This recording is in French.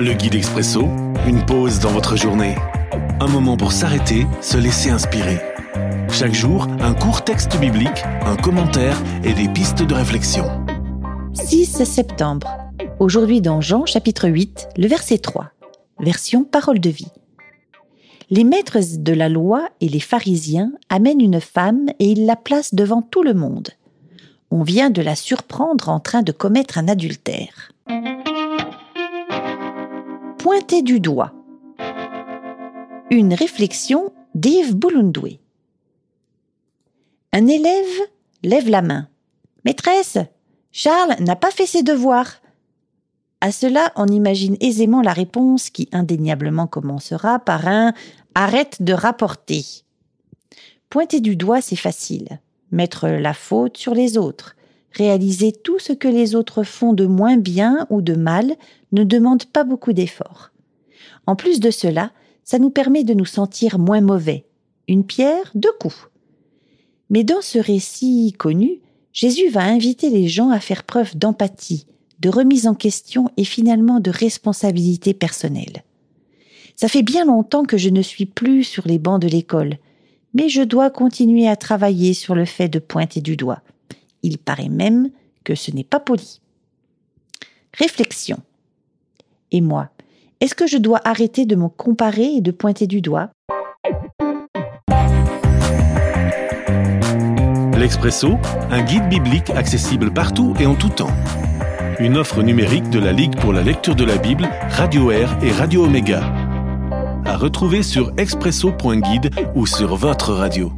Le guide expresso, une pause dans votre journée. Un moment pour s'arrêter, se laisser inspirer. Chaque jour, un court texte biblique, un commentaire et des pistes de réflexion. 6 septembre. Aujourd'hui dans Jean chapitre 8, le verset 3. Version parole de vie. Les maîtres de la loi et les pharisiens amènent une femme et ils la placent devant tout le monde. On vient de la surprendre en train de commettre un adultère pointer du doigt. Une réflexion d'Yves Boulundoué. Un élève lève la main. Maîtresse, Charles n'a pas fait ses devoirs. À cela, on imagine aisément la réponse qui indéniablement commencera par un arrête de rapporter. Pointer du doigt, c'est facile. Mettre la faute sur les autres. Réaliser tout ce que les autres font de moins bien ou de mal ne demande pas beaucoup d'efforts. En plus de cela, ça nous permet de nous sentir moins mauvais. Une pierre, deux coups. Mais dans ce récit connu, Jésus va inviter les gens à faire preuve d'empathie, de remise en question et finalement de responsabilité personnelle. Ça fait bien longtemps que je ne suis plus sur les bancs de l'école, mais je dois continuer à travailler sur le fait de pointer du doigt. Il paraît même que ce n'est pas poli. Réflexion. Et moi, est-ce que je dois arrêter de me comparer et de pointer du doigt? L'Expresso, un guide biblique accessible partout et en tout temps. Une offre numérique de la Ligue pour la lecture de la Bible, Radio Air et Radio Omega. À retrouver sur expresso.guide ou sur votre radio.